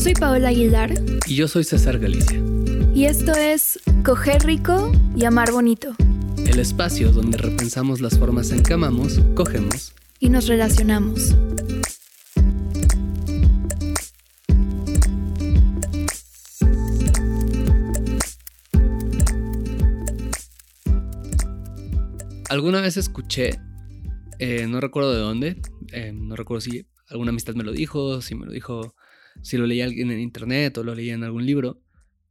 Yo soy Paola Aguilar. Y yo soy César Galicia. Y esto es Coger Rico y Amar Bonito. El espacio donde repensamos las formas en que amamos, cogemos y nos relacionamos. Alguna vez escuché, eh, no recuerdo de dónde, eh, no recuerdo si alguna amistad me lo dijo, si me lo dijo, si lo leí alguien en internet o lo leí en algún libro,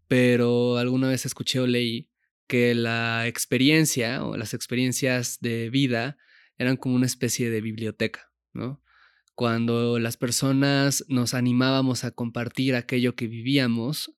pero alguna vez escuché o leí que la experiencia o las experiencias de vida eran como una especie de biblioteca, ¿no? Cuando las personas nos animábamos a compartir aquello que vivíamos,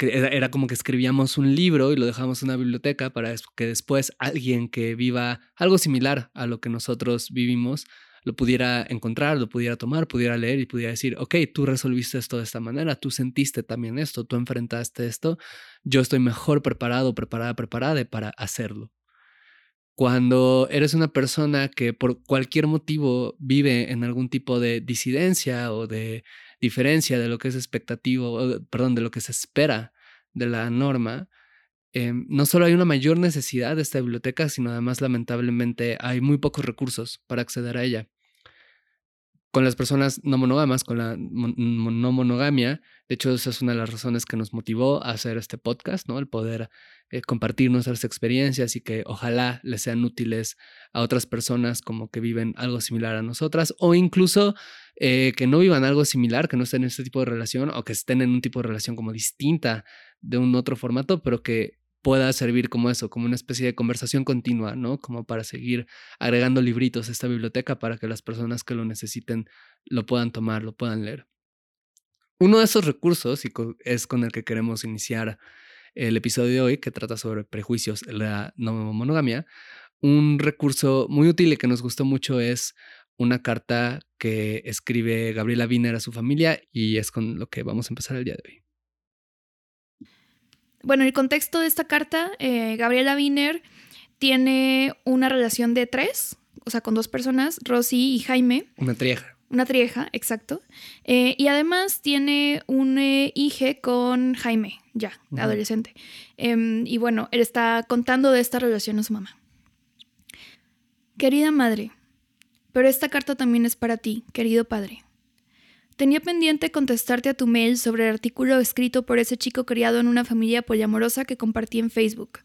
era como que escribíamos un libro y lo dejábamos en una biblioteca para que después alguien que viva algo similar a lo que nosotros vivimos lo pudiera encontrar, lo pudiera tomar, pudiera leer y pudiera decir, ok, tú resolviste esto de esta manera, tú sentiste también esto, tú enfrentaste esto, yo estoy mejor preparado, preparada, preparada para hacerlo. Cuando eres una persona que por cualquier motivo vive en algún tipo de disidencia o de diferencia de lo que es expectativo, perdón, de lo que se espera de la norma, em, no solo hay una mayor necesidad de esta biblioteca, sino además lamentablemente hay muy pocos recursos para acceder a ella con las personas no monógamas, con la no monogamia. De hecho, esa es una de las razones que nos motivó a hacer este podcast, ¿no? El poder eh, compartir nuestras experiencias y que ojalá les sean útiles a otras personas como que viven algo similar a nosotras o incluso eh, que no vivan algo similar, que no estén en este tipo de relación o que estén en un tipo de relación como distinta de un otro formato, pero que pueda servir como eso, como una especie de conversación continua, ¿no? Como para seguir agregando libritos a esta biblioteca para que las personas que lo necesiten lo puedan tomar, lo puedan leer. Uno de esos recursos, y es con el que queremos iniciar el episodio de hoy, que trata sobre prejuicios la no monogamia, un recurso muy útil y que nos gustó mucho es una carta que escribe Gabriela Wiener a su familia y es con lo que vamos a empezar el día de hoy. Bueno, el contexto de esta carta, eh, Gabriela Wiener tiene una relación de tres, o sea, con dos personas, Rosy y Jaime. Una trieja. Una trieja, exacto. Eh, y además tiene un eh, hijo con Jaime, ya, adolescente. Em, y bueno, él está contando de esta relación a su mamá. Querida madre, pero esta carta también es para ti, querido padre. Tenía pendiente contestarte a tu mail sobre el artículo escrito por ese chico criado en una familia poliamorosa que compartí en Facebook,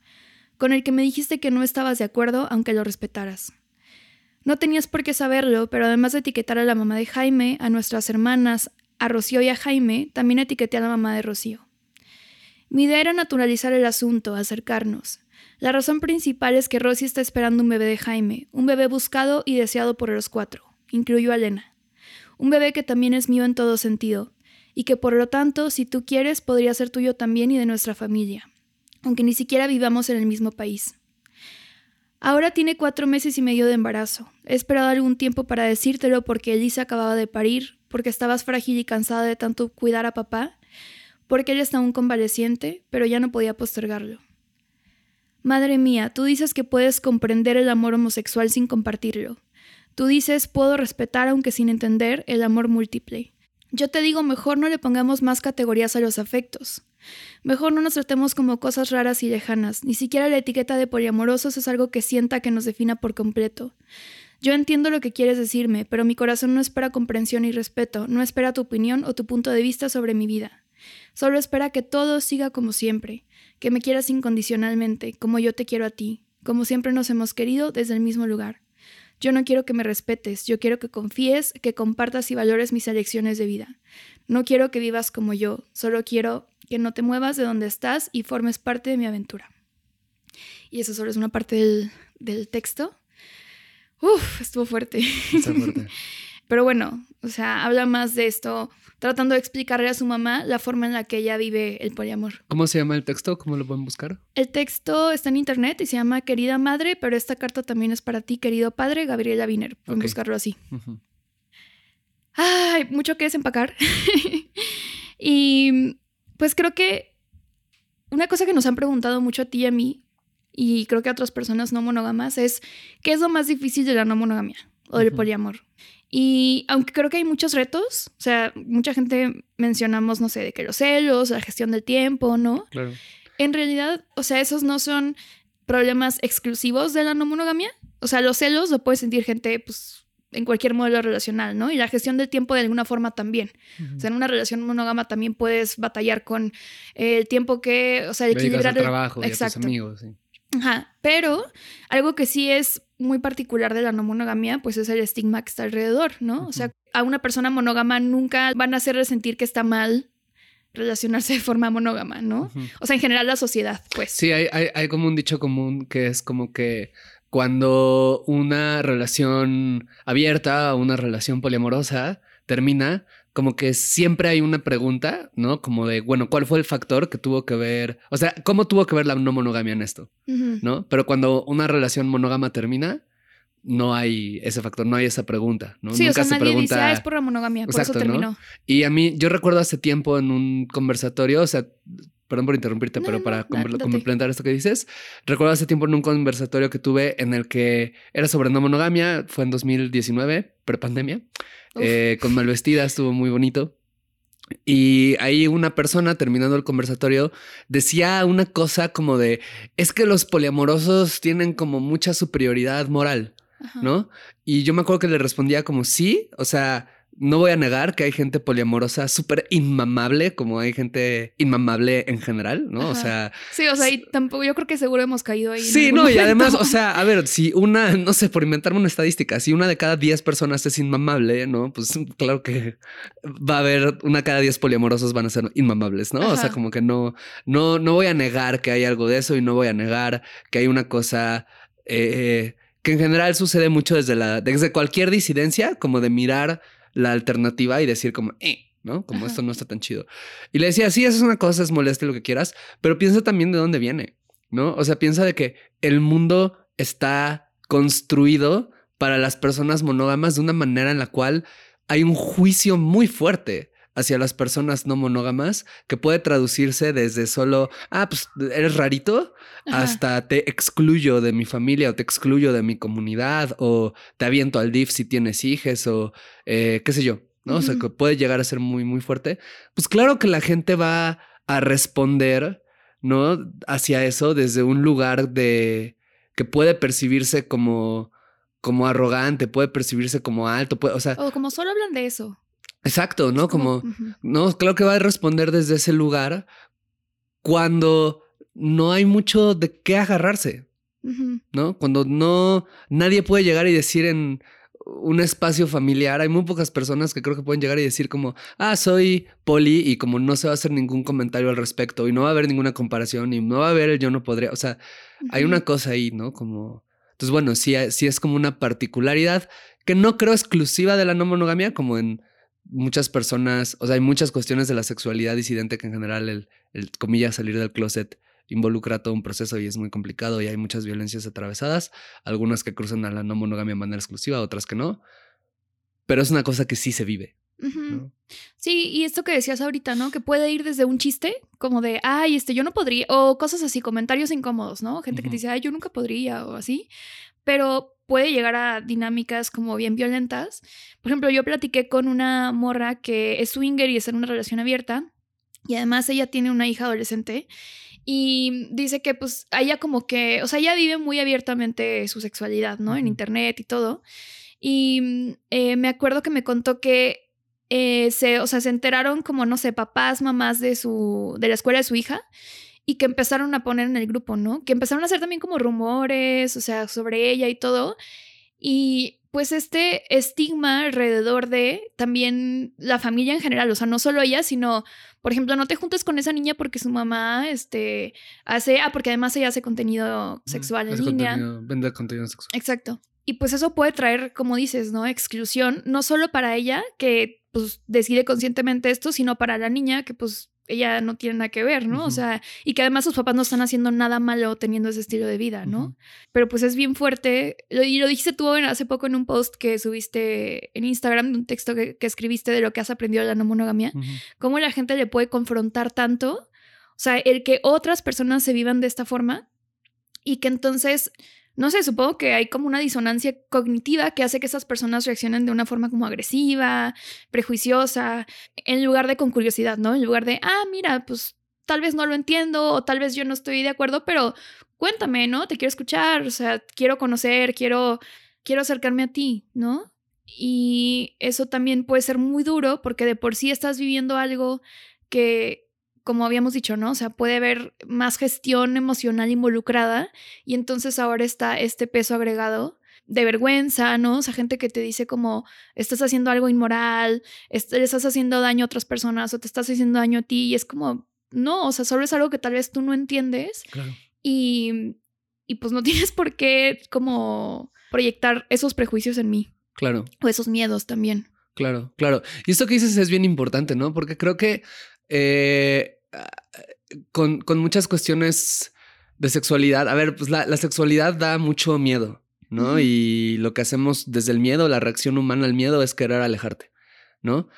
con el que me dijiste que no estabas de acuerdo aunque lo respetaras. No tenías por qué saberlo, pero además de etiquetar a la mamá de Jaime, a nuestras hermanas, a Rocío y a Jaime, también etiqueté a la mamá de Rocío. Mi idea era naturalizar el asunto, acercarnos. La razón principal es que Rosy está esperando un bebé de Jaime, un bebé buscado y deseado por los cuatro, incluyó a Elena un bebé que también es mío en todo sentido, y que por lo tanto, si tú quieres, podría ser tuyo también y de nuestra familia, aunque ni siquiera vivamos en el mismo país. Ahora tiene cuatro meses y medio de embarazo. He esperado algún tiempo para decírtelo porque Elisa acababa de parir, porque estabas frágil y cansada de tanto cuidar a papá, porque él está aún convaleciente, pero ya no podía postergarlo. Madre mía, tú dices que puedes comprender el amor homosexual sin compartirlo. Tú dices, puedo respetar, aunque sin entender, el amor múltiple. Yo te digo, mejor no le pongamos más categorías a los afectos. Mejor no nos tratemos como cosas raras y lejanas. Ni siquiera la etiqueta de poliamorosos es algo que sienta que nos defina por completo. Yo entiendo lo que quieres decirme, pero mi corazón no espera comprensión y respeto, no espera tu opinión o tu punto de vista sobre mi vida. Solo espera que todo siga como siempre, que me quieras incondicionalmente, como yo te quiero a ti, como siempre nos hemos querido desde el mismo lugar. Yo no quiero que me respetes, yo quiero que confíes, que compartas y valores mis elecciones de vida. No quiero que vivas como yo, solo quiero que no te muevas de donde estás y formes parte de mi aventura. Y eso solo es una parte del, texto. Uf, estuvo fuerte. fuerte. Pero bueno, o sea, habla más de esto, tratando de explicarle a su mamá la forma en la que ella vive el poliamor. ¿Cómo se llama el texto? ¿Cómo lo pueden buscar? El texto está en internet y se llama Querida Madre, pero esta carta también es para ti, querido padre, Gabriela Wiener. Pueden buscarlo así. Ay, mucho que desempacar. y pues creo que una cosa que nos han preguntado mucho a ti y a mí, y creo que a otras personas no monógamas, es ¿qué es lo más difícil de la no monogamia o del poliamor? Y aunque creo que hay muchos retos, o sea, mucha gente mencionamos, no sé, de que los celos, la gestión del tiempo, ¿no? Claro. En realidad, o sea, esos no son problemas exclusivos de la no monogamia. O sea, los celos lo puede sentir gente, pues, en cualquier modelo relacional, ¿no? Y la gestión del tiempo de alguna forma también. O sea, en una relación monógama también puedes batallar con el tiempo que, o sea, el equilibrar el- trabajo y a tus amigos. sí. Ajá, pero algo que sí es muy particular de la no monogamia, pues es el estigma que está alrededor, ¿no? O sea, a una persona monógama nunca van a hacerle sentir que está mal relacionarse de forma monógama, ¿no? O sea, en general la sociedad, pues. Sí, hay, hay, hay como un dicho común que es como que cuando una relación abierta o una relación poliamorosa termina, como que siempre hay una pregunta, ¿no? Como de, bueno, ¿cuál fue el factor que tuvo que ver? O sea, ¿cómo tuvo que ver la no monogamia en esto? ¿No? Pero cuando una relación monógama termina, no hay ese factor, no hay esa pregunta, ¿no? Sí, o Nunca sea, se nadie dice, pregunta- ah, es por la monogamia, por Exacto, eso ¿no? terminó. Y a mí, yo recuerdo hace tiempo en un conversatorio, o sea, perdón por interrumpirte, No, pero no, para no, complementar esto que dices, recuerdo hace tiempo en un conversatorio que tuve en el que era sobre no monogamia, fue en 2019, prepandemia, eh, con Malvestida, estuvo muy bonito. Y ahí una persona terminando el conversatorio decía una cosa como de, es que los poliamorosos tienen como mucha superioridad moral. Ajá. ¿no? Y yo me acuerdo que le respondía como sí, o sea, no voy a negar que hay gente poliamorosa súper inmamable, como hay gente inmamable en general, ¿no? O sea, Sí, o sea, y tampoco, yo creo que seguro hemos caído ahí. sí, no, y además, o sea, a ver, si una, no sé, por inventarme una estadística, si una de cada 10 personas es inmamable, ¿no? Pues claro que va a haber una cada 10 poliamorosos van a ser inmamables, ¿no? O sea, como que no, no, no voy a negar que hay algo de eso y no voy a negar que hay una cosa eh, que en general sucede mucho desde la, desde cualquier disidencia, como de mirar la alternativa y decir como, eh, ¿no? Como Ajá. esto no está tan chido. Y le decía, sí, eso es una cosa, es molesto y lo que quieras, pero piensa también de dónde viene, ¿no? O sea, piensa de que el mundo está construido para las personas monógamas de una manera en la cual hay un juicio muy fuerte hacia las personas no monógamas que puede traducirse desde solo, ah, pues eres rarito, Ajá. hasta te excluyo de mi familia o te excluyo de mi comunidad o te aviento al DIF si tienes hijos o eh, qué sé yo, ¿no? O sea, que puede llegar a ser muy, muy fuerte. Pues claro que la gente va a responder, ¿no? Hacia eso desde un lugar de que puede percibirse como como arrogante, puede percibirse como alto, puede, o sea, O como solo hablan de eso. Exacto, ¿no? Como, no, claro que va a responder desde ese lugar cuando no hay mucho de qué agarrarse. ¿no? Cuando no, nadie puede llegar y decir en un espacio familiar, hay muy pocas personas que creo que pueden llegar y decir como, ah, soy poli y como no se va a hacer ningún comentario al respecto y no va a haber ninguna comparación y no va a haber el yo no podría, o sea, hay una cosa ahí, ¿no? Como, entonces bueno, sí, sí es como una particularidad que no creo exclusiva de la no monogamia, como en muchas personas, o sea, hay muchas cuestiones de la sexualidad disidente que en general el, el comillas, salir del closet involucra todo un proceso y es muy complicado y hay muchas violencias atravesadas, algunas que cruzan a la no monogamia de manera exclusiva, otras que no, pero es una cosa que sí se vive. Sí, y esto que decías ahorita, ¿no? Que puede ir desde un chiste, como de, ay, este, yo no podría, o cosas así, comentarios incómodos, ¿no? Gente que te dice, ay, yo nunca podría, o así. Pero puede llegar a dinámicas como bien violentas. Por ejemplo, yo platiqué con una morra que es swinger y está en una relación abierta. Y además ella tiene una hija adolescente. Y dice que pues ella como que, o sea, ella vive muy abiertamente su sexualidad, ¿no? En internet y todo. Y mm, eh, me acuerdo que me contó que eh, se, o sea, se enteraron como, no sé, papás, mamás de su, de la escuela de su hija y que empezaron a poner en el grupo, ¿no? Que empezaron a hacer también como rumores, o sea, sobre ella y todo. Y pues este estigma alrededor de también la familia en general, o sea, no solo ella, sino, por ejemplo, no te juntes con esa niña porque su mamá, este, hace, ah, porque además ella hace contenido sexual en línea. contenido- vende contenido sexual. Exacto. Y pues eso puede traer, como dices, ¿no? Exclusión, no solo para ella, que pues decide conscientemente esto, sino para la niña, que pues ella no tiene nada que ver, ¿no? O sea, y que además sus papás no están haciendo nada malo teniendo ese estilo de vida, ¿no? Pero pues es bien fuerte. Y lo dijiste tú hace poco en un post que subiste en Instagram, de un texto que, que escribiste de lo que has aprendido de la no monogamia, cómo la gente le puede confrontar tanto, o sea, el que otras personas se vivan de esta forma y que entonces no sé, supongo que hay como una disonancia cognitiva que hace que esas personas reaccionen de una forma como agresiva, prejuiciosa, en lugar de con curiosidad, ¿no? En lugar de, ah, mira, pues tal vez no lo entiendo o tal vez yo no estoy de acuerdo, pero cuéntame, ¿no? Te quiero escuchar, o sea, quiero conocer, quiero, quiero acercarme a ti, ¿no? Y eso también puede ser muy duro porque de por sí estás viviendo algo que como habíamos dicho, ¿no? O sea, puede haber más gestión emocional involucrada y entonces ahora está este peso agregado de vergüenza, ¿no? O sea, gente que te dice como estás haciendo algo inmoral, le estás haciendo daño a otras personas o te estás haciendo daño a ti y es como, no, o sea, solo es algo que tal vez tú no entiendes Claro. y, y pues no tienes por qué como proyectar esos prejuicios en mí Claro, o esos miedos también. claro, claro. Y esto que dices es bien importante, ¿no? Porque creo que eh, con, con muchas cuestiones de sexualidad, a ver, pues la, la sexualidad da mucho miedo, ¿no? Y lo que hacemos desde el miedo, la reacción humana al miedo es querer alejarte, ¿no?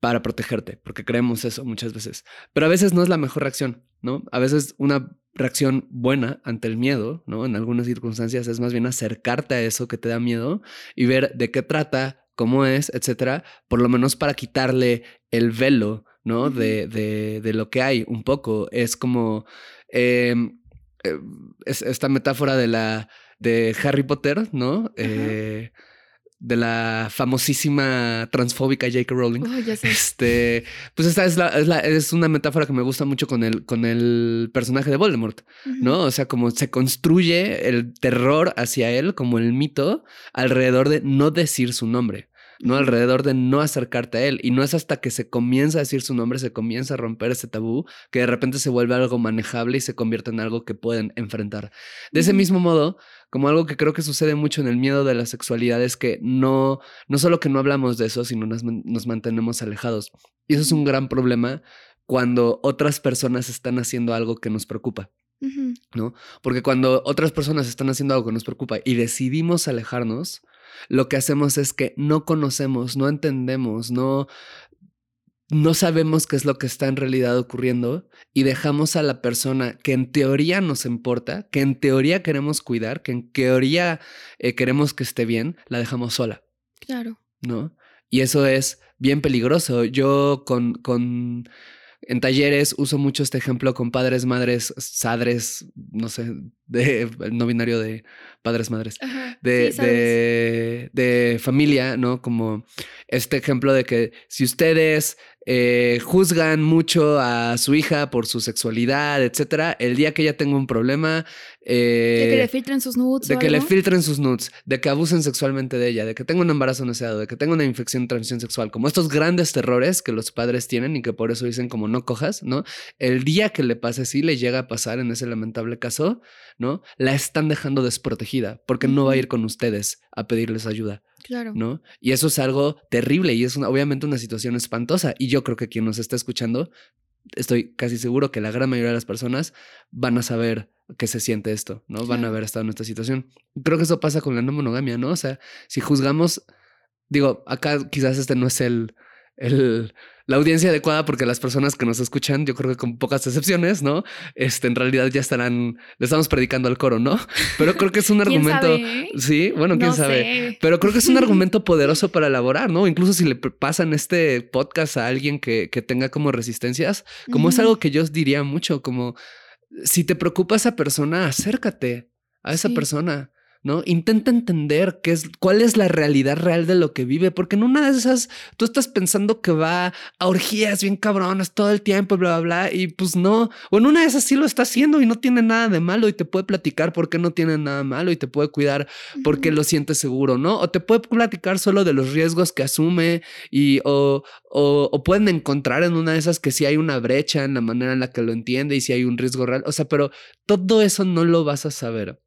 Para protegerte, porque creemos eso muchas veces. Pero a veces no es la mejor reacción, ¿no? A veces una reacción buena ante el miedo, ¿no? En algunas circunstancias es más bien acercarte a eso que te da miedo y ver de qué trata, cómo es, etcétera, por lo menos para quitarle el velo, ¿no? De, de, de lo que hay un poco. Es como eh, eh, es, esta metáfora de la de Harry Potter, ¿no? Eh, de la famosísima transfóbica J.K. Rowling. Oh, ya sé. Este, pues esta es, la, es, la- es una metáfora que me gusta mucho con el, con el personaje de Voldemort. ¿no? O sea, como se construye el terror hacia él, como el mito, alrededor de no decir su nombre, ¿no? Alrededor de no acercarte a él. Y no es hasta que se comienza a decir su nombre, se comienza a romper ese tabú, que de repente se vuelve algo manejable y se convierte en algo que pueden enfrentar. De ese mismo modo, como algo que creo que sucede mucho en el miedo de la sexualidad es que no, no solo que no hablamos de eso, sino nos, nos mantenemos alejados. Y eso es un gran problema cuando otras personas están haciendo algo que nos preocupa. ¿no? Porque cuando otras personas están haciendo algo que nos preocupa y decidimos alejarnos, lo que hacemos es que no conocemos, no entendemos, no, no sabemos qué es lo que está en realidad ocurriendo y dejamos a la persona que en teoría nos importa, que en teoría queremos cuidar, que en teoría eh, queremos que esté bien, la dejamos sola. Claro. ¿no? Y eso es bien peligroso. Yo con, con en talleres uso mucho este ejemplo con padres, madres, sadres, no sé, de no binario de padres, madres. Ajá. De, Sí, sabes. de, de familia, ¿no? Como este ejemplo de que si ustedes eh, juzgan mucho a su hija por su sexualidad, etcétera, el día que ella tenga un problema, eh, de que le filtren sus nudes. de o que le filtren sus nudes, de que abusen sexualmente de ella, de que tenga un embarazo no deseado, de que tenga una infección de transmisión sexual, como estos grandes terrores que los padres tienen y que por eso dicen como no cojas, ¿no? El día que le pase así, le llega a pasar en ese lamentable caso, ¿no? La están dejando desprotegida porque no va a ir con ustedes a pedirles ayuda, Claro. ¿no? Y eso es algo terrible y es una- obviamente una situación espantosa y yo creo que quien nos está escuchando, estoy casi seguro que la gran mayoría de las personas van a saber que se siente esto, ¿no? Van a haber estado en esta situación. Creo que eso pasa con la no monogamia, ¿no? O sea, si juzgamos, digo, acá quizás este no es el, el, la audiencia adecuada porque las personas que nos escuchan, yo creo que con pocas excepciones, ¿no? Este, en realidad ya estarán, le estamos predicando al coro, ¿no? Pero creo que es un ¿Quién argumento. sabe? Sí, bueno, quién No sabe. sé. Pero creo que es un argumento poderoso para elaborar, ¿no? Incluso si le pasan este podcast a alguien que, que tenga como resistencias, como es algo que yo diría mucho, como si te preocupa esa persona, acércate a esa Sí. persona, ¿no? Intenta entender qué es, cuál es la realidad real de lo que vive, porque en una de esas tú estás pensando que va a orgías bien cabronas todo el tiempo, bla, bla, bla, y pues no, o en una de esas sí lo está haciendo y no tiene nada de malo y te puede platicar por qué no tiene nada malo y te puede cuidar porque Ujú. lo siente seguro, ¿no? O te puede platicar solo de los riesgos que asume y o, o, o pueden encontrar en una de esas que sí hay una brecha en la manera en la que lo entiende y si hay un riesgo real. O sea, pero todo eso no lo vas a saber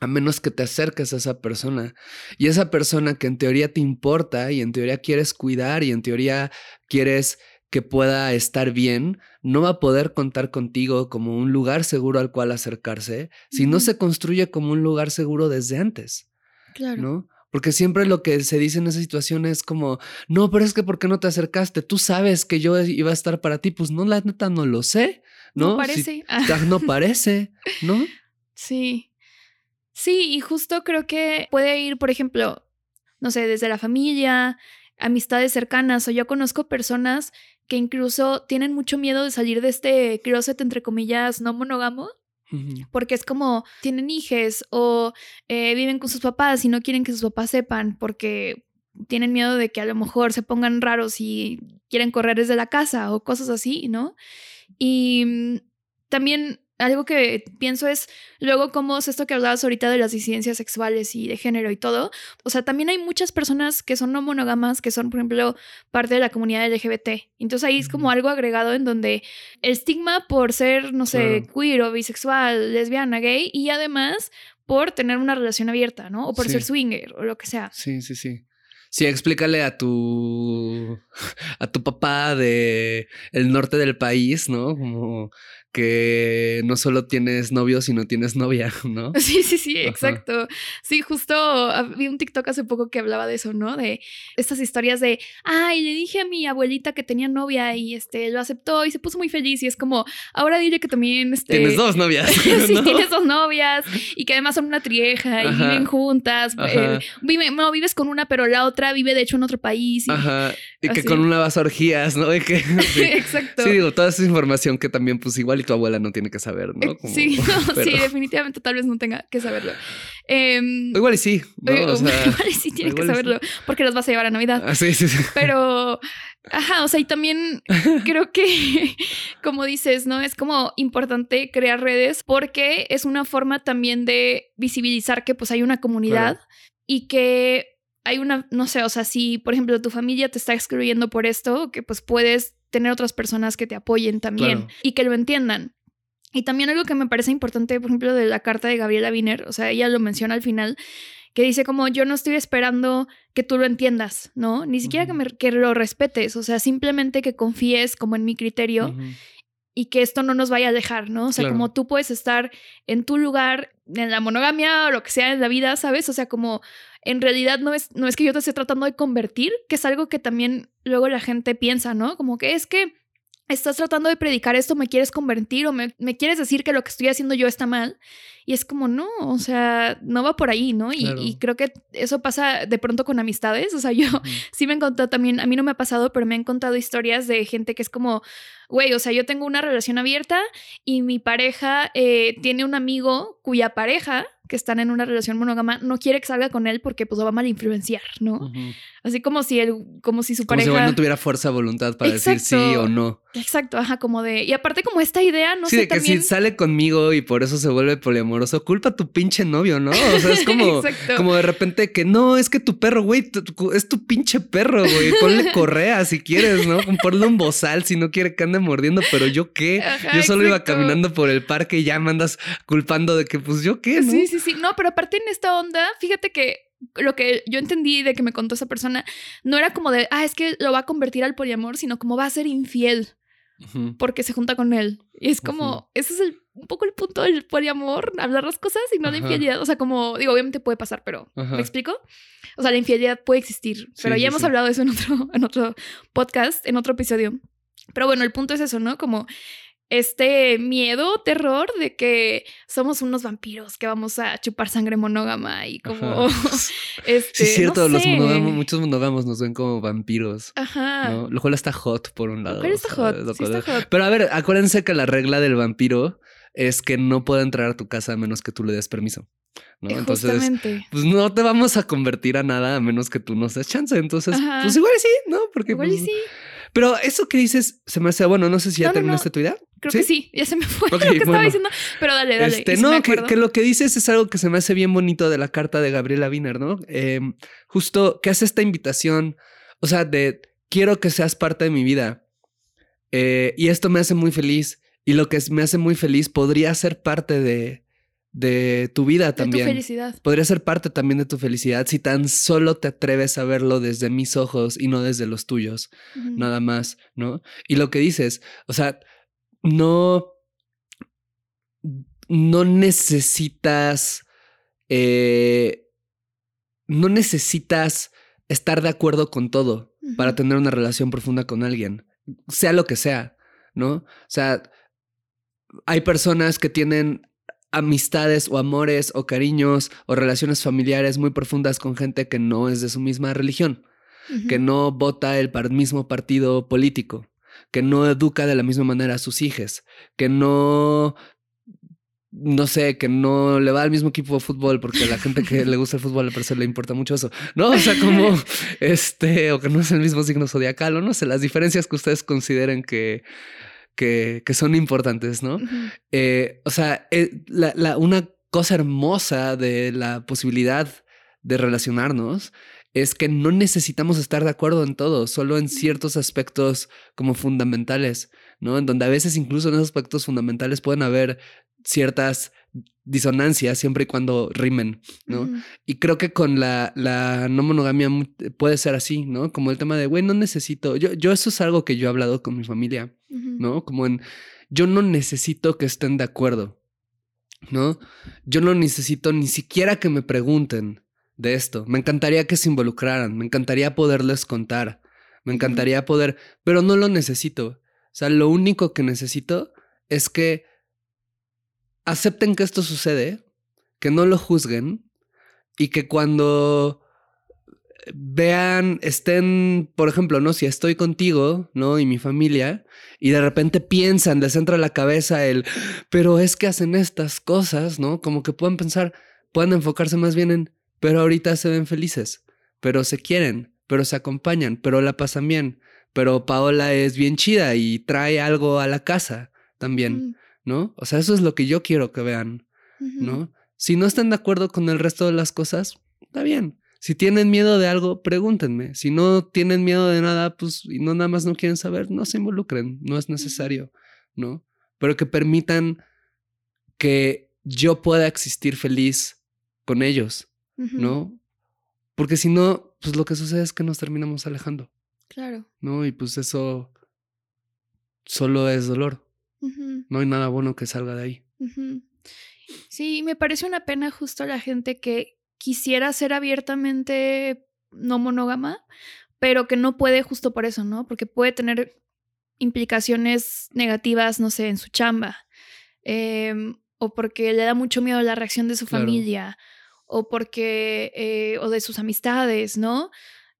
a menos que te acerques a esa persona. Y esa persona que en teoría te importa y en teoría quieres cuidar y en teoría quieres que pueda estar bien, no va a poder contar contigo como un lugar seguro al cual acercarse si no se construye como un lugar seguro desde antes. Claro. ¿no? Porque siempre lo que se dice en esa situación es como, no, pero es que ¿por qué no te acercaste? Tú sabes que yo iba a estar para ti. Pues no, la neta no lo sé, ¿no? No parece. Ah, no parece, ¿no? sí. Sí, y justo creo que puede ir, por ejemplo, no sé, desde la familia, amistades cercanas, o yo conozco personas que incluso tienen mucho miedo de salir de este closet, entre comillas, no monógamo, porque es como tienen hijes o eh, viven con sus papás y no quieren que sus papás sepan porque tienen miedo de que a lo mejor se pongan raros y quieren correr desde la casa o cosas así, ¿no? Y mm, también algo que pienso es luego cómo es esto que hablabas ahorita de las disidencias sexuales y de género y todo. O sea, también hay muchas personas que son no monógamas, que son, por ejemplo, parte de la comunidad LGBT. Entonces ahí es como algo agregado en donde el estigma por ser, no sé, queer o bisexual, lesbiana, gay, y además por tener una relación abierta, ¿no? O por ser swinger o lo que sea. Sí, sí, sí. Sí, explícale a tu a tu papá de el norte del país, ¿no? Como que no solo tienes novio, sino tienes novia, ¿no? Sí, sí, sí, exacto. Sí, justo vi un TikTok hace poco que hablaba de eso, ¿no? De estas historias de, ay, le dije a mi abuelita que tenía novia y este lo aceptó y se puso muy feliz y es como, ahora dile que también este tienes dos novias. sí, tienes dos novias y que además son una trieja y viven juntas. Eh, no, vives con una, pero la otra vive de hecho en otro país. Ajá. Y que con una vas a orgías, ¿no? que, sí. Exacto. Sí, digo, toda esa información que también pues igual y tu abuela no tiene que saber, ¿no? sí, sí, definitivamente tal vez no tenga que saberlo. Em, igual y sí, ¿no? O sea, igual y sí tiene que saberlo, porque los vas a llevar a Navidad. Ah, sí, sí, sí. Pero, ajá, o sea, y también creo que, como dices, ¿no? Es como importante crear redes porque es una forma también de visibilizar que pues hay una comunidad y que hay una, no sé, o sea, si por ejemplo tu familia te está excluyendo por esto, que pues puedes tener otras personas que te apoyen también y que lo entiendan. Y también algo que me parece importante, por ejemplo, de la carta de Gabriela Wiener, o sea, ella lo menciona al final, que dice como yo no estoy esperando que tú lo entiendas, ¿no? Ni siquiera que, me, que lo respetes, o sea, simplemente que confíes como en mi criterio y que esto no nos vaya a dejar, ¿no? O sea, como tú puedes estar en tu lugar, en la monogamia o lo que sea en la vida, ¿sabes? O sea, como en realidad no es, no es que yo te esté tratando de convertir, que es algo que también luego la gente piensa, ¿no? Como que es que estás tratando de predicar esto, me quieres convertir o me, quieres decir que lo que estoy haciendo yo está mal. Y es como, no, o sea, no va por ahí, ¿no? Y, creo que eso pasa de pronto con amistades. O sea, yo sí me he encontrado también, a mí no me ha pasado, pero me han contado historias de gente que es como, güey, o sea, yo tengo una relación abierta y mi pareja eh, tiene un amigo cuya pareja que están en una relación monógama no quiere que salga con él porque pues lo va a mal influenciar, ¿no? Así como si él, como si su pareja... Como si no tuviera fuerza de voluntad para decir sí o no. Exacto, ajá, como de... Y aparte como esta idea, no sí, sé, de que si sale conmigo y por eso se vuelve poliamoroso, culpa a tu pinche novio, ¿no? O sea, es como, como de repente que no, es que tu perro, güey, es tu pinche perro, güey. Ponle correa si quieres, ¿no? Ponle un bozal si no quiere que ande mordiendo, pero yo qué. yo solo iba caminando por el parque y ya me andas culpando de que pues yo qué, ¿no? Sí, sí, sí. No, pero aparte en esta onda, fíjate que lo que yo entendí de que me contó esa persona no era como de, ah, es que lo va a convertir al poliamor, sino como va a ser infiel porque se junta con él. Y es como, ese es el, un poco el punto del poliamor, hablar las cosas y no la infidelidad. O sea, como, digo, obviamente puede pasar, pero ¿me explico? O sea, la infidelidad puede existir, pero ya hemos hablado de eso en otro, en otro podcast, en otro episodio. Pero bueno, el punto es eso, ¿no? Como este miedo, terror de que somos unos vampiros que vamos a chupar sangre monógama y como este, sí, cierto, los monógamos, muchos monógamos nos ven como vampiros. Ajá. ¿no? Lo cual está hot por un lado. Pero está, hot, sí está hot. Pero a ver, acuérdense que la regla del vampiro es que no puede entrar a tu casa a menos que tú le des permiso. ¿no? Entonces, pues no te vamos a convertir a nada a menos que tú nos des chance. Entonces, pues igual sí, ¿no? Porque igual pues, sí. Pero eso que dices se me hace bueno, no sé si ya terminaste tu idea. Creo que sí, ya se me fue lo que estaba diciendo. Pero dale, dale. Este, no, que, lo que dices es algo que se me hace bien bonito de la carta de Gabriela Wiener, ¿no? Em, justo que hace esta invitación, o sea, de quiero que seas parte de mi vida. Eh, y esto me hace muy feliz. Y lo que me hace muy feliz podría ser parte de, de tu vida también. De tu felicidad. Podría ser parte también de tu felicidad si tan solo te atreves a verlo desde mis ojos y no desde los tuyos, nada más, ¿no? Y lo que dices, o sea, no, no necesitas, eh, no necesitas estar de acuerdo con todo para tener una relación profunda con alguien, sea lo que sea, ¿no? O sea, hay personas que tienen amistades o amores o cariños o relaciones familiares muy profundas con gente que no es de su misma religión, que no vota el mismo partido político, que no educa de la misma manera a sus hijos, que no no sé, que no le va al mismo equipo de fútbol porque a la gente que le gusta el fútbol a persona le importa mucho eso. No, o sea, como este, o que no es el mismo signo zodiacal, o no sé, las diferencias que ustedes consideren que, que, que son importantes, ¿no? Eh, o sea, eh, la, una cosa hermosa de la posibilidad de relacionarnos es que no necesitamos estar de acuerdo en todo, solo en ciertos aspectos como fundamentales, ¿no? En donde a veces incluso en esos aspectos fundamentales pueden haber ciertas disonancias siempre y cuando rimen, ¿no? Y creo que con la, la, no monogamia puede ser así, ¿no? Como el tema de, güey, no necesito, yo, yo eso es algo que yo he hablado con mi familia, ¿no? Como en, yo no necesito que estén de acuerdo, ¿no? Yo no necesito ni siquiera que me pregunten de esto, me encantaría que se involucraran, me encantaría poderles contar, me encantaría poder, pero no lo necesito, o sea, lo único que necesito es que acepten que esto sucede, que no lo juzguen y que cuando vean, estén, por ejemplo, ¿no? Si estoy contigo, ¿no? Y mi familia, y de repente piensan, les entra la cabeza el, pero es que hacen estas cosas, ¿no? Como que pueden pensar, pueden enfocarse más bien en, pero ahorita se ven felices, pero se quieren, pero se acompañan, pero la pasan bien, pero Paola es bien chida y trae algo a la casa también. Mm. ¿No? O sea, eso es lo que yo quiero que vean, ¿no? Si no están de acuerdo con el resto de las cosas, está bien. Si tienen miedo de algo, pregúntenme. Si no tienen miedo de nada, pues y no nada más no quieren saber, no se involucren, no es necesario, ¿no? Pero que permitan que yo pueda existir feliz con ellos, ¿no? Porque si no, pues lo que sucede es que nos terminamos alejando. Claro. ¿No? Y pues eso solo es dolor. No hay nada bueno que salga de ahí. Sí, me parece una pena justo a la gente que quisiera ser abiertamente no monógama, pero que no puede justo por eso, ¿no? Porque puede tener implicaciones negativas, no sé, en su chamba, em, o porque le da mucho miedo la reacción de su familia, o porque, eh, o de sus amistades, ¿no?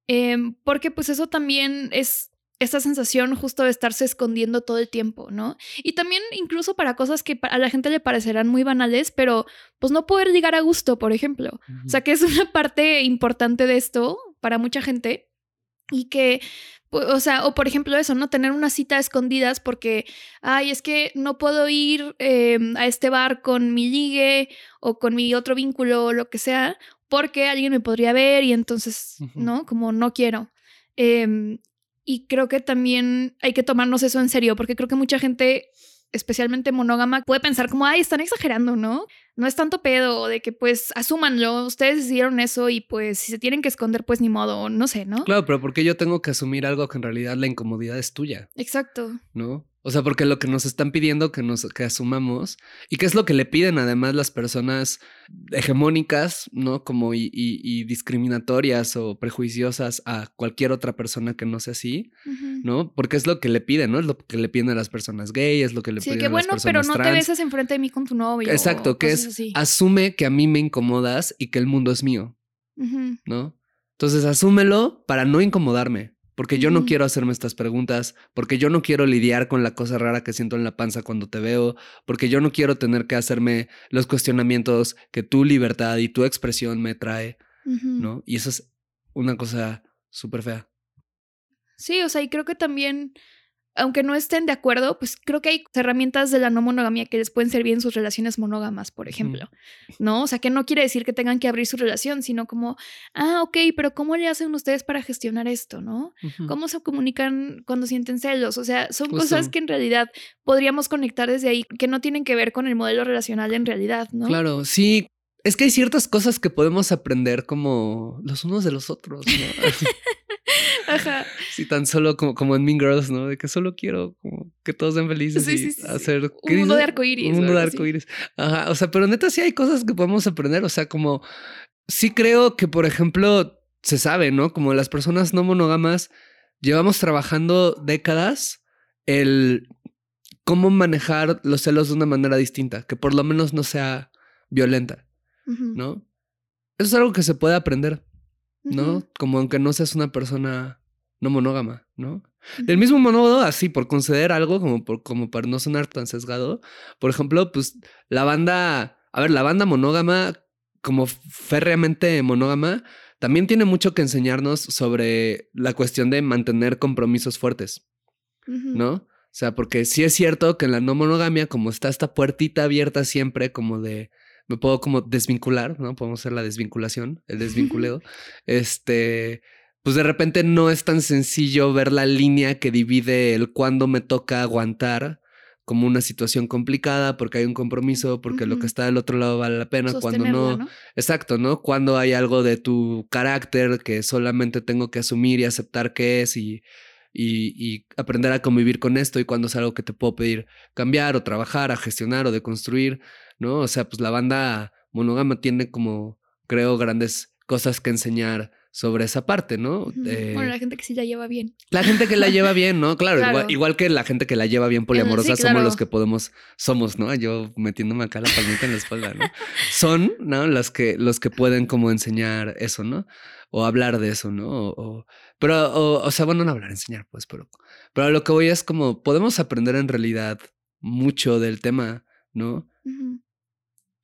Em, porque pues eso también es esta sensación justo de estarse escondiendo todo el tiempo, ¿no? Y también incluso para cosas que a la gente le parecerán muy banales, pero pues no poder llegar a gusto, por ejemplo. O sea, que es una parte importante de esto para mucha gente y que o sea, o por ejemplo eso, ¿no? Tener una cita a escondidas porque, ay, es que no puedo ir em, a este bar con mi ligue o con mi otro vínculo o lo que sea, porque alguien me podría ver y entonces, ¿no? Como no quiero. Eh, y creo que también hay que tomarnos eso en serio, porque creo que mucha gente, especialmente monógama, puede pensar como, ay, están exagerando, ¿no? No es tanto pedo de que pues asúmanlo, ustedes hicieron eso y pues si se tienen que esconder, pues ni modo, no sé, ¿no? Claro, pero porque yo tengo que asumir algo que en realidad la incomodidad es tuya. Exacto. ¿No? O sea, porque lo que nos están pidiendo que nos que asumamos y que es lo que le piden además las personas hegemónicas, ¿no? Como y, discriminatorias o prejuiciosas a cualquier otra persona que no sea así, ¿no? Porque es lo que le piden, ¿no? Es lo que le piden a las personas gays, es lo que le piden a las personas Sí, que bueno, pero no te besas enfrente de mí con tu novio. Exacto, que es asume que a mí me incomodas y que el mundo es mío, ¿no? Entonces asúmelo para no incomodarme porque yo no quiero hacerme estas preguntas, porque yo no quiero lidiar con la cosa rara que siento en la panza cuando te veo, porque yo no quiero tener que hacerme los cuestionamientos que tu libertad y tu expresión me trae, ¿no? Y eso es una cosa súper fea. Sí, o sea, y creo que también aunque no estén de acuerdo, pues creo que hay herramientas de la no monogamia que les pueden servir en sus relaciones monógamas, por ejemplo, ¿no? O sea, que no quiere decir que tengan que abrir su relación, sino como, ah, ok, pero ¿cómo le hacen ustedes para gestionar esto, no? ¿Cómo se comunican cuando sienten celos? O sea, son cosas que en realidad podríamos conectar desde ahí, que no tienen que ver con el modelo relacional en realidad, ¿no? Claro, sí. Es que hay ciertas cosas que podemos aprender como los unos de los otros, ¿no? Ajá. Sí, tan solo como, como en Mean Girls, ¿no? De que solo quiero como que todos sean felices y hacer... Un mundo de arcoíris. Un mundo de arcoíris. Ajá, o sea, pero neta sí hay cosas que podemos aprender, o sea, como... Sí creo que, por ejemplo, se sabe, ¿no? Como las personas no monógamas llevamos trabajando décadas el cómo manejar los celos de una manera distinta, que por lo menos no sea violenta, ¿no? Eso es algo que se puede aprender, ¿no? Como aunque no seas una persona no monógama, ¿no? Del mismo modo, así, por conceder algo, como, por, como para no sonar tan sesgado, por ejemplo, pues la banda, a ver, la banda monógama, como férreamente monógama, también tiene mucho que enseñarnos sobre la cuestión de mantener compromisos fuertes, ¿no? O sea, porque sí es cierto que en la no monogamia, como está esta puertita abierta siempre, como de me puedo como desvincular, ¿no? Podemos hacer la desvinculación, el desvinculeo. este, pues de repente no es tan sencillo ver la línea que divide el cuándo me toca aguantar como una situación complicada porque hay un compromiso, porque lo que está del otro lado vale la pena, cuando no, Exacto, ¿no? Cuando hay algo de tu carácter que solamente tengo que asumir y aceptar que es y, y, y, aprender a convivir con esto y cuando es algo que te puedo pedir cambiar o trabajar, a gestionar o de construir, ¿no? O sea, pues la banda monógama tiene como, creo, grandes cosas que enseñar sobre esa parte, ¿no? bueno, la gente que sí la lleva bien. La gente que la lleva bien, ¿no? Claro, Igual, que la gente que la lleva bien poliamorosa, somos los que podemos, somos, ¿no? Yo metiéndome acá la palmita en la espalda, ¿no? Son, ¿no? Los que, los que pueden como enseñar eso, ¿no? O hablar de eso, ¿no? O, pero, o, o, sea, bueno, no hablar, enseñar, pues, pero, pero lo que voy es como, podemos aprender en realidad mucho del tema, ¿no?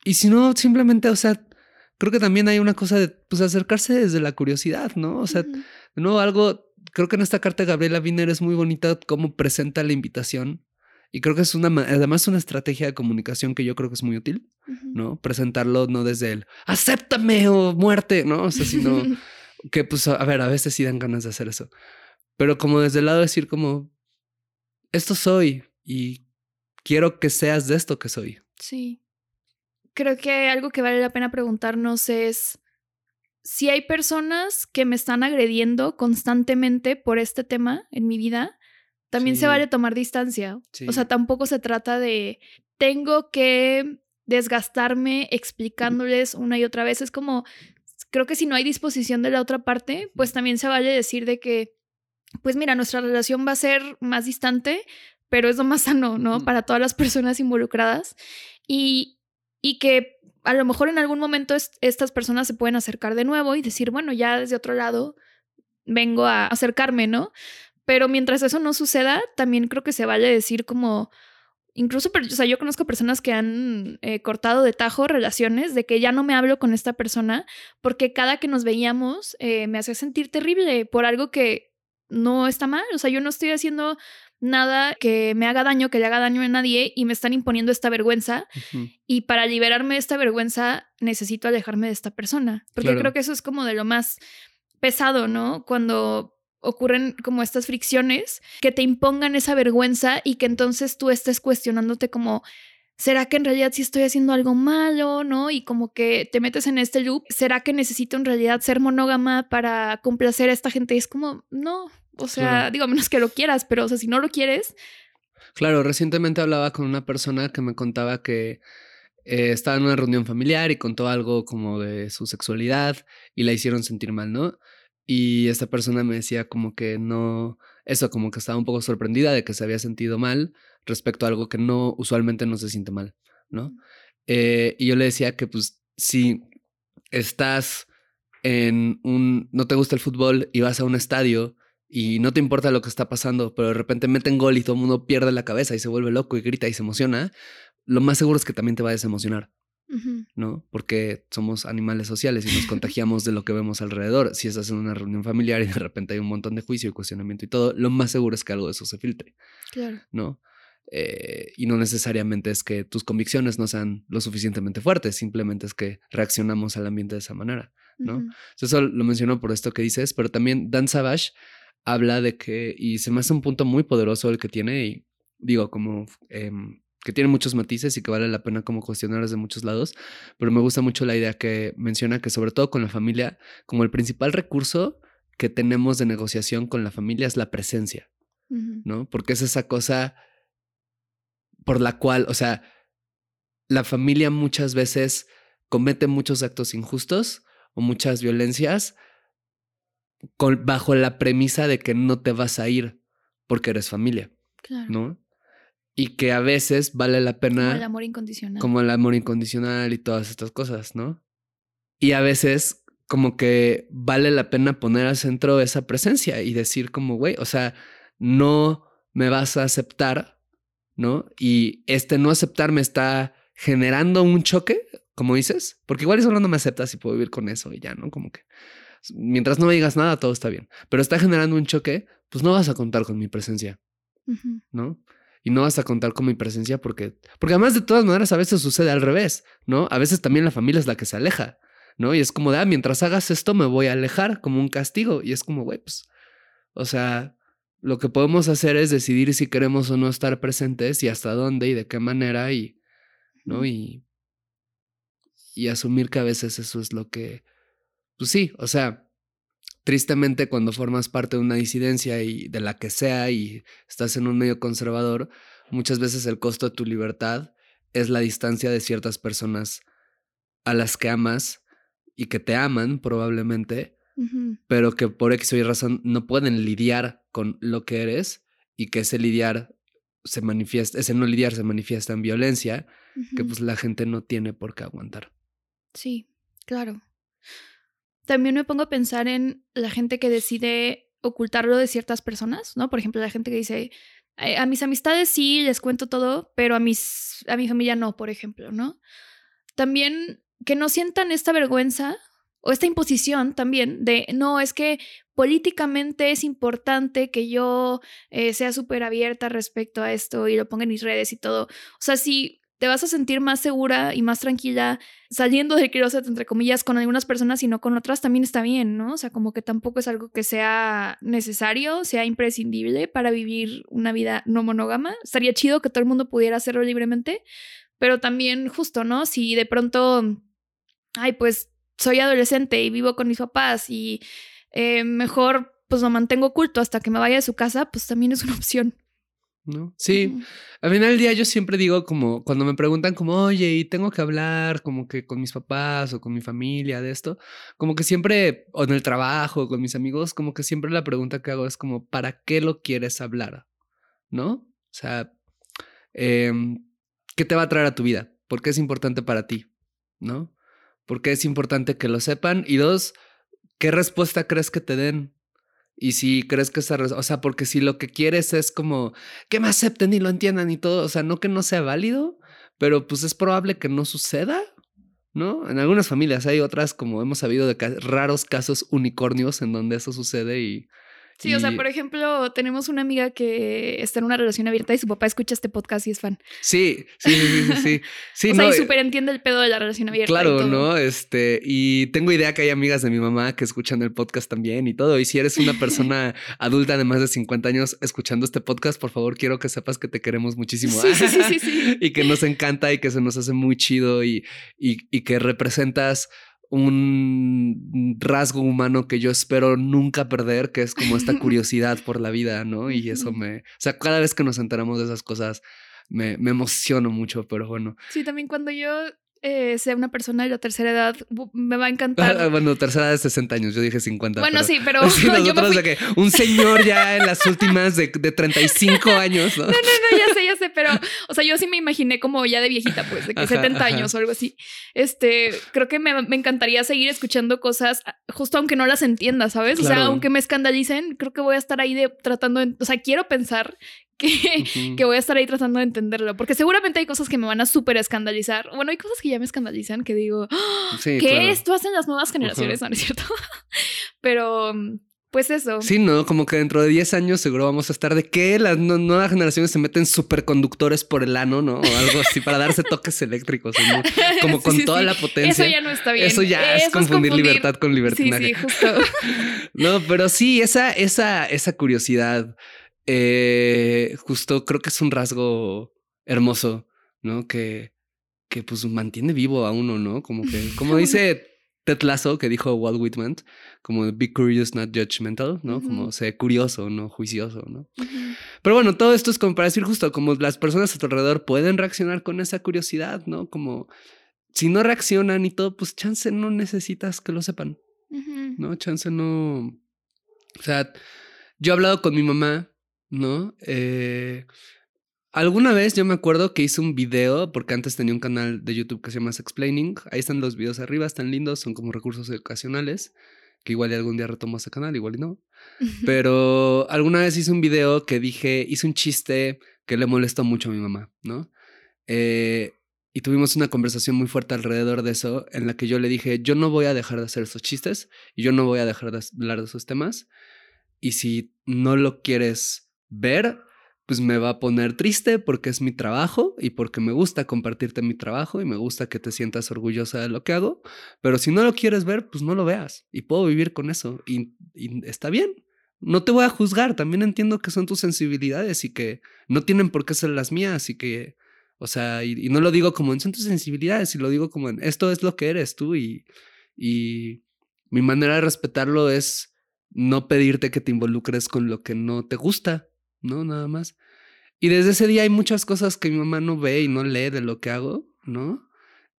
Y si no, simplemente, o sea, creo que también hay una cosa de pues, acercarse desde la curiosidad, ¿no? O sea, no algo, creo que en esta carta de Gabriela Wiener es muy bonita cómo presenta la invitación. Y creo que es una, además una estrategia de comunicación que yo creo que es muy útil, ¿no? Presentarlo no desde el acéptame o muerte, ¿no? O sea, sino que pues, a ver, a veces sí dan ganas de hacer eso. Pero como desde el lado de decir como, esto soy y quiero que seas de esto que soy. Sí creo que algo que vale la pena preguntarnos es si hay personas que me están agrediendo constantemente por este tema en mi vida, también se vale tomar distancia. O sea, tampoco se trata de tengo que desgastarme explicándoles una y otra vez. Es como, creo que si no hay disposición de la otra parte, pues también se vale decir de que, pues mira, nuestra relación va a ser más distante, pero es lo más sano, ¿no? Para todas las personas involucradas. Y, y que a lo mejor en algún momento estas personas se pueden acercar de nuevo y decir, bueno, ya desde otro lado vengo a acercarme, ¿no? Pero mientras eso no suceda, también creo que se vale decir como, incluso, o sea, yo conozco personas que han eh, cortado de tajo relaciones, de que ya no me hablo con esta persona, porque cada que nos veíamos eh, me hacía sentir terrible por algo que no está mal, o sea, yo no estoy haciendo nada que me haga daño, que le haga daño a nadie y me están imponiendo esta vergüenza. Y para liberarme de esta vergüenza necesito alejarme de esta persona. Porque creo que eso es como de lo más pesado, ¿no? Cuando ocurren como estas fricciones que te impongan esa vergüenza y que entonces tú estés cuestionándote como, ¿será que en realidad sí estoy haciendo algo malo, no? Y como que te metes en este loop, ¿será que necesito en realidad ser monógama para complacer a esta gente? Y es como, no, o sea, digo, menos que lo quieras, pero o sea, si no lo quieres. Claro, recientemente hablaba con una persona que me contaba que eh, estaba en una reunión familiar y contó algo como de su sexualidad y la hicieron sentir mal, ¿no? Y esta persona me decía como que no, eso, como que estaba un poco sorprendida de que se había sentido mal respecto a algo que no, usualmente no se siente mal, ¿no? Eh, y yo le decía que pues si estás en un, no te gusta el fútbol y vas a un estadio y no te importa lo que está pasando, pero de repente meten gol y todo el mundo pierde la cabeza y se vuelve loco y grita y se emociona, lo más seguro es que también te va a desemocionar. ¿No? Porque somos animales sociales y nos contagiamos de lo que vemos alrededor. Si estás en una reunión familiar y de repente hay un montón de juicio y cuestionamiento y todo, lo más seguro es que algo de eso se filtre. Claro. ¿No? Eh, y no necesariamente es que tus convicciones no sean lo suficientemente fuertes, simplemente es que reaccionamos al ambiente de esa manera, ¿no? Eso lo menciono por esto que dices, pero también Dan Savage habla de que, y se me hace un punto muy poderoso el que tiene, y digo, como em, que tiene muchos matices y que vale la pena como cuestionar desde muchos lados, pero me gusta mucho la idea que menciona que sobre todo con la familia, como el principal recurso que tenemos de negociación con la familia es la presencia, ¿no? Porque es esa cosa por la cual, o sea, la familia muchas veces comete muchos actos injustos o muchas violencias bajo la premisa de que no te vas a ir porque eres familia, ¿no? y que a veces vale la pena... Como el amor incondicional. Como el amor incondicional y todas estas cosas, ¿no? Y a veces como que vale la pena poner al centro esa presencia y decir como, güey, o sea, no me vas a aceptar, ¿no? Y este no aceptar me está generando un choque, como dices, porque igual solo no me aceptas y puedo vivir con eso y ya, ¿no? Como que mientras no me digas nada, todo está bien. Pero está generando un choque, pues no vas a contar con mi presencia, ¿no? Y no vas a contar con mi presencia porque, porque además de todas maneras a veces sucede al revés, ¿no? A veces también la familia es la que se aleja, ¿no? Y es como de, ah, mientras hagas esto me voy a alejar como un castigo. Y es como, güey, pues, o sea, lo que podemos hacer es decidir si queremos o no estar presentes y hasta dónde y de qué manera y, ¿no? Y, y asumir que a veces eso es lo que, pues sí, o sea, tristemente cuando formas parte de una disidencia y de la que sea y estás en un medio conservador, muchas veces el costo de tu libertad es la distancia de ciertas personas a las que amas y que te aman probablemente, pero que por X o Y razón no pueden lidiar con lo que eres y que ese lidiar se manifiesta, ese no lidiar se manifiesta en violencia, que pues la gente no tiene por qué aguantar. Sí, claro. También me pongo a pensar en la gente que decide ocultarlo de ciertas personas, ¿no? Por ejemplo, la gente que dice, a mis amistades sí les cuento todo, pero a mis a mi familia no, por ejemplo, ¿no? También que no sientan esta vergüenza o esta imposición también de, no, es que políticamente es importante que yo eh, sea súper abierta respecto a esto y lo ponga en mis redes y todo. O sea, si te vas a sentir más segura y más tranquila saliendo del closet, entre comillas, con algunas personas y no con otras, también está bien, ¿no? O sea, como que tampoco es algo que sea necesario, sea imprescindible para vivir una vida no monógama. Estaría chido que todo el mundo pudiera hacerlo libremente, pero también justo, ¿no? Si de pronto, ay, pues soy adolescente y vivo con mis papás y eh, mejor pues lo mantengo oculto hasta que me vaya de su casa, pues también es una opción. ¿No? Sí, al final del día yo siempre digo como cuando me preguntan como, oye, y tengo que hablar como que con mis papás o con mi familia de esto, como que siempre, o en el trabajo, con mis amigos, como que siempre la pregunta que hago es como, ¿para qué lo quieres hablar? ¿No? O sea, em, ¿qué te va a traer a tu vida? ¿Por qué es importante para ti? ¿No? ¿Por qué es importante que lo sepan? Y dos, ¿qué respuesta crees que te den? Y si crees que esa, o sea, porque si lo que quieres es como que me acepten y lo entiendan y todo, o sea, no que no sea válido, pero pues es probable que no suceda, ¿no? En algunas familias hay otras, como hemos sabido, de raros casos unicornios en donde eso sucede y Sí, o sea, por ejemplo, tenemos una amiga que está en una relación abierta y su papá escucha este podcast y es fan. Sí, sí, sí, sí, sí. o sea, y eh, súper entiende el pedo de la relación abierta. Claro, ¿no? Este, y tengo idea que hay amigas de mi mamá que escuchan el podcast también y todo. Y si eres una persona adulta de más de 50 años escuchando este podcast, por favor, quiero que sepas que te queremos muchísimo. Sí, sí, sí, sí, y que nos encanta y que se nos hace muy chido y, y, y que representas un rasgo humano que yo espero nunca perder, que es como esta curiosidad por la vida, ¿no? Y eso me, o sea, cada vez que nos enteramos de esas cosas, me, me emociono mucho, pero bueno. Sí, también cuando yo eh, sea una persona de la tercera edad, me va a encantar. Ah, bueno, tercera edad de 60 años, yo dije 50. Bueno, sí, pero. nosotros de que un señor ya en las últimas de, de 35 años, ¿no? No, no, no, ya sé, ya sé, pero, o sea, yo sí me imaginé como ya de viejita, pues, de que 70 años o algo así. Este, creo que me, me, encantaría seguir escuchando cosas, justo aunque no las entienda, ¿sabes? O sea, aunque me escandalicen, creo que voy a estar ahí de, tratando de, o sea, quiero pensar que, que voy a estar ahí tratando de entenderlo. Porque seguramente hay cosas que me van a súper escandalizar. Bueno, hay cosas que ya me escandalizan que digo, ¡Ah! ¿qué esto hacen las nuevas generaciones? No, es cierto. Pero pues eso. Sí, no, como que dentro de 10 años seguro vamos a estar de que las nuevas generaciones se meten superconductores por el ano, ¿no? O algo así para darse toques eléctricos, ¿no? como con toda la potencia. Eso ya no está bien. Eso ya es, confundir libertad con libertinaje. Sí, sí, justo. no, pero sí, esa, esa, esa curiosidad eh, justo creo que es un rasgo hermoso, ¿no? Que, que pues mantiene vivo a uno, ¿no? Como que, como dice Ted Lasso, que dijo Walt Whitman, como be curious, not judgmental, ¿no? Como ser curioso, no juicioso, ¿no? Pero bueno, todo esto es como para decir justo, como las personas a tu alrededor pueden reaccionar con esa curiosidad, ¿no? Como si no reaccionan y todo, pues chance no necesitas que lo sepan, ¿no? Chance no... O sea, yo he hablado con mi mamá ¿no? Eh, Alguna vez yo me acuerdo que hice un video, porque antes tenía un canal de YouTube que se llama Explaining. Ahí están los videos arriba, están lindos, son como recursos educacionales, que igual y algún día retomo ese canal, igual y no. Pero alguna vez hice un video que dije, hice un chiste que le molestó mucho a mi mamá, ¿no? Eh, y tuvimos una conversación muy fuerte alrededor de eso, en la que yo le dije, yo no voy a dejar de hacer esos chistes y yo no voy a dejar de hablar de esos temas. Y si no lo quieres ver, pues me va a poner triste porque es mi trabajo y porque me gusta compartirte mi trabajo y me gusta que te sientas orgullosa de lo que hago. Pero si no lo quieres ver, pues no lo veas y puedo vivir con eso y, está bien. No te voy a juzgar, también entiendo que son tus sensibilidades y que no tienen por qué ser las mías y que, o sea, y, no lo digo como en son tus sensibilidades y lo digo como en esto es lo que eres tú y, y mi manera de respetarlo es no pedirte que te involucres con lo que no te gusta ¿no? Nada más. Y desde ese día hay muchas cosas que mi mamá no ve y no lee de lo que hago, ¿no?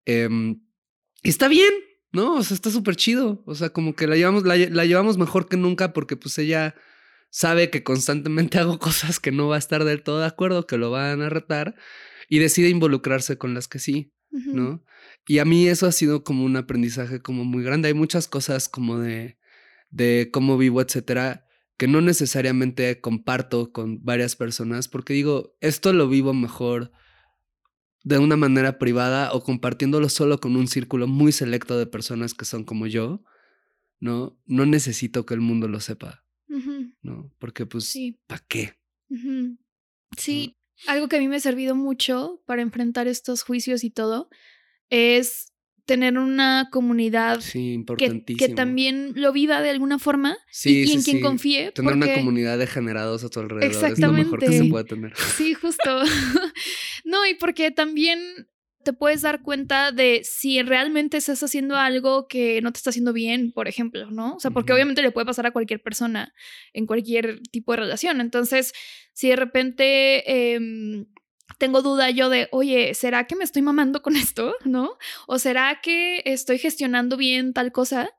Y está bien, ¿no? O sea, está súper chido. O sea, como que la llevamos, la, llevamos mejor que nunca porque pues ella sabe que constantemente hago cosas que no va a estar del todo de acuerdo, que lo van a retar y decide involucrarse con las que sí, ¿no? Y a mí eso ha sido como un aprendizaje como muy grande. Hay muchas cosas como de, de cómo vivo, etcétera, que no necesariamente comparto con varias personas, porque digo, esto lo vivo mejor de una manera privada o compartiéndolo solo con un círculo muy selecto de personas que son como yo, ¿no? No necesito que el mundo lo sepa, ¿no? Porque pues, ¿para qué? Sí, algo que a mí me ha servido mucho para enfrentar estos juicios y todo es tener una comunidad que, que, también lo viva de alguna forma y, en quien confíe. Tener una comunidad de generados a tu alrededor es lo mejor que se puede tener. Sí, justo. no, y porque también te puedes dar cuenta de si realmente estás haciendo algo que no te está haciendo bien, por ejemplo, ¿no? O sea, porque obviamente le puede pasar a cualquier persona en cualquier tipo de relación. Entonces, si de repente... Em, tengo duda yo de, oye, ¿será que me estoy mamando con esto? ¿No? ¿O será que estoy gestionando bien tal cosa?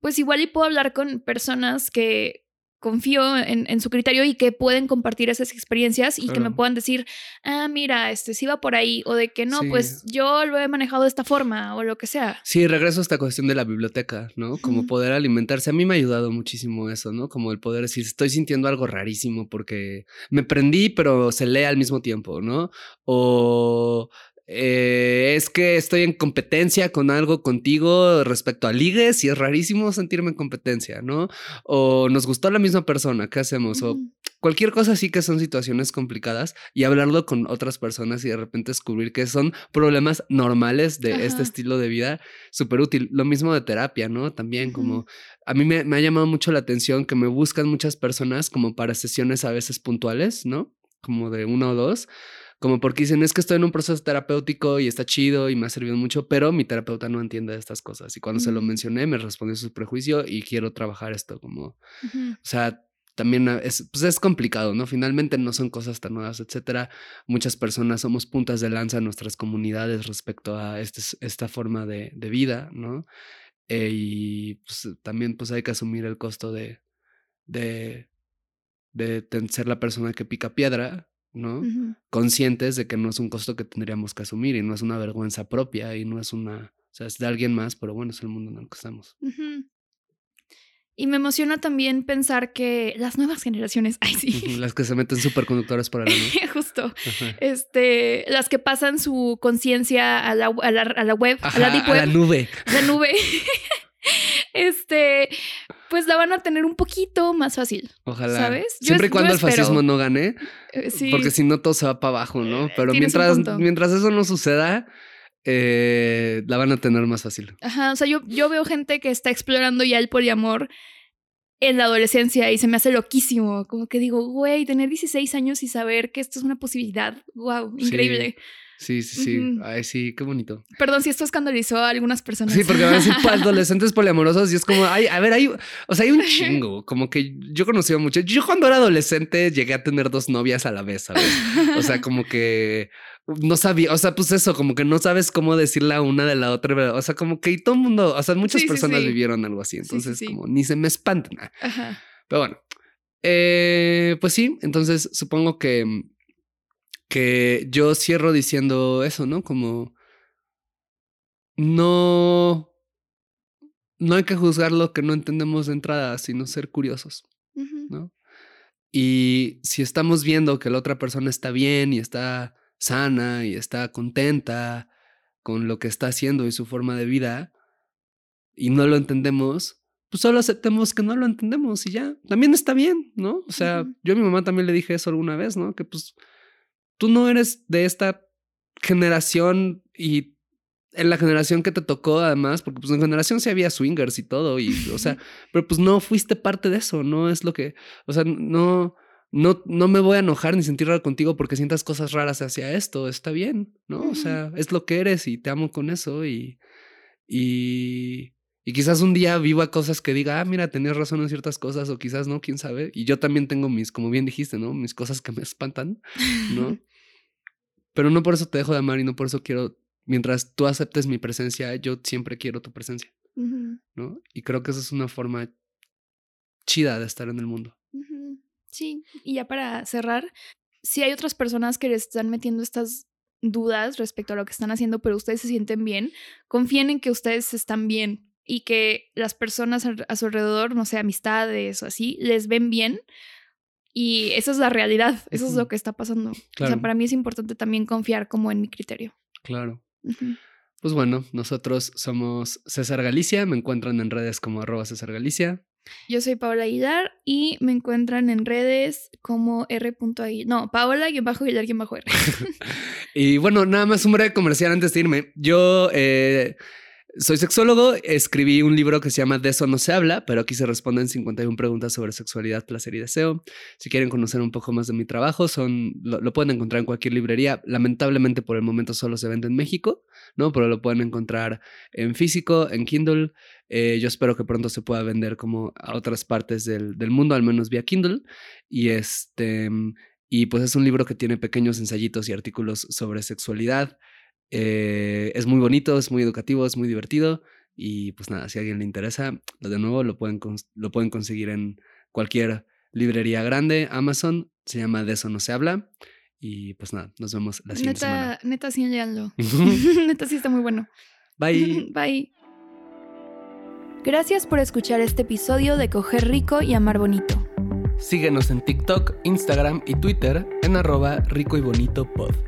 Pues igual y puedo hablar con personas que confío en, su criterio y que pueden compartir esas experiencias y que me puedan decir, ah, mira, este sí va por ahí, o de que no, pues yo lo he manejado de esta forma, o lo que sea. Sí, regreso a esta cuestión de la biblioteca, ¿no? Como poder alimentarse. A mí me ha ayudado muchísimo eso, ¿no? Como el poder decir, estoy sintiendo algo rarísimo porque me prendí, pero se lee al mismo tiempo, ¿no? O eh, es que estoy en competencia con algo contigo respecto a ligues y es rarísimo sentirme en competencia, ¿no? O nos gustó la misma persona, ¿qué hacemos? O cualquier cosa así que son situaciones complicadas y hablarlo con otras personas y de repente descubrir que son problemas normales de este estilo de vida, súper útil. Lo mismo de terapia, ¿no? También como a mí me, me ha llamado mucho la atención que me buscan muchas personas como para sesiones a veces puntuales, ¿no? Como de una o dos como porque dicen, es que estoy en un proceso terapéutico y está chido y me ha servido mucho, pero mi terapeuta no entiende estas cosas. Y cuando se lo mencioné, me respondió su prejuicio y quiero trabajar esto como, o sea, también es, pues es complicado, ¿no? Finalmente no son cosas tan nuevas, etcétera. Muchas personas somos puntas de lanza en nuestras comunidades respecto a este, esta forma de, de vida, ¿no? Eh, y pues, también pues hay que asumir el costo de, de, de ser la persona que pica piedra ¿no? Conscientes de que no es un costo que tendríamos que asumir y no es una vergüenza propia y no es una, o sea, es de alguien más, pero bueno, es el mundo en el que estamos. Y me emociona también pensar que las nuevas generaciones, ay sí. Las que se meten superconductores para la Justo. Este, las que pasan su conciencia a la, a, la, a la, web, a la deep web. A la nube. La nube. este, pues la van a tener un poquito más fácil. Ojalá. ¿Sabes? Siempre y cuando el fascismo no gane. Eh, porque si no todo se va para abajo, ¿no? Eh, Pero mientras, mientras eso no suceda, eh, la van a tener más fácil. Ajá, o sea, yo, yo veo gente que está explorando ya el poliamor en la adolescencia y se me hace loquísimo. Como que digo, güey, tener 16 años y saber que esto es una posibilidad. Wow, increíble. Sí, sí, sí. Ay, sí, qué bonito. Perdón si esto escandalizó a algunas personas. Sí, porque van a decir adolescentes poliamorosos y es como, ay, a ver, hay, o sea, hay un chingo. Como que yo conocí a mucho. Yo cuando era adolescente llegué a tener dos novias a la vez, ¿sabes? O sea, como que no sabía, o sea, pues eso, como que no sabes cómo decirle a una de la otra, o sea, como que todo el mundo, o sea, muchas personas vivieron algo así, entonces como ni se me espantan. Pero bueno, eh, pues sí, entonces supongo que que yo cierro diciendo eso, ¿no? Como no, no hay que juzgar lo que no entendemos de entrada, sino ser curiosos, ¿no? Y si estamos viendo que la otra persona está bien y está sana y está contenta con lo que está haciendo y su forma de vida y no lo entendemos, pues solo aceptemos que no lo entendemos y ya, también está bien, ¿no? O sea, yo a mi mamá también le dije eso alguna vez, ¿no? Que pues tú no eres de esta generación y en la generación que te tocó además, porque pues en generación sí había swingers y todo, y o sea, pero pues no fuiste parte de eso, no es lo que, o sea, no, no, no me voy a enojar ni sentir raro contigo porque sientas cosas raras hacia esto, está bien, ¿no? O sea, es lo que eres y te amo con eso y, y, y quizás un día viva cosas que diga, ah, mira, tenías razón en ciertas cosas o quizás no, quién sabe. Y yo también tengo mis, como bien dijiste, ¿no? Mis cosas que me espantan, ¿no? Pero no por eso te dejo de amar y no por eso quiero mientras tú aceptes mi presencia, yo siempre quiero tu presencia, ¿no? Y creo que esa es una forma chida de estar en el mundo. Sí, y ya para cerrar, si hay otras personas que les están metiendo estas dudas respecto a lo que están haciendo, pero ustedes se sienten bien, confíen en que ustedes están bien y que las personas a su alrededor, no sé, amistades o así, les ven bien. Y esa es la realidad, eso es lo que está pasando. O sea, para mí es importante también confiar como en mi criterio. Claro. Pues bueno, nosotros somos César Galicia, me encuentran en redes como arroba César Galicia. Yo soy Paola Aguilar y me encuentran en redes como r.aguilar. No, Paola-Aguilar-R. y bueno, nada más un breve comercial antes de irme. Yo eh, soy sexólogo, escribí un libro que se llama De eso no se habla, pero aquí se responden 51 preguntas sobre sexualidad, placer y deseo. Si quieren conocer un poco más de mi trabajo, son, lo, pueden encontrar en cualquier librería. Lamentablemente por el momento solo se vende en México, ¿no? Pero lo pueden encontrar en físico, en Kindle. Eh, yo espero que pronto se pueda vender como a otras partes del, del mundo, al menos vía Kindle. Y este... Y pues es un libro que tiene pequeños ensayitos y artículos sobre sexualidad, eh, es muy bonito, es muy educativo, es muy divertido. Y pues nada, si a alguien le interesa, de nuevo lo pueden, lo pueden conseguir en cualquier librería grande, Amazon. Se llama De eso no se habla. Y pues nada, nos vemos la siguiente neta, semana. Neta, sí, neta, sí está muy bueno. Bye. Bye. Gracias por escuchar este episodio de Coger Rico y Amar Bonito. Síguenos en TikTok, Instagram y Twitter en arroba rico y bonito pod.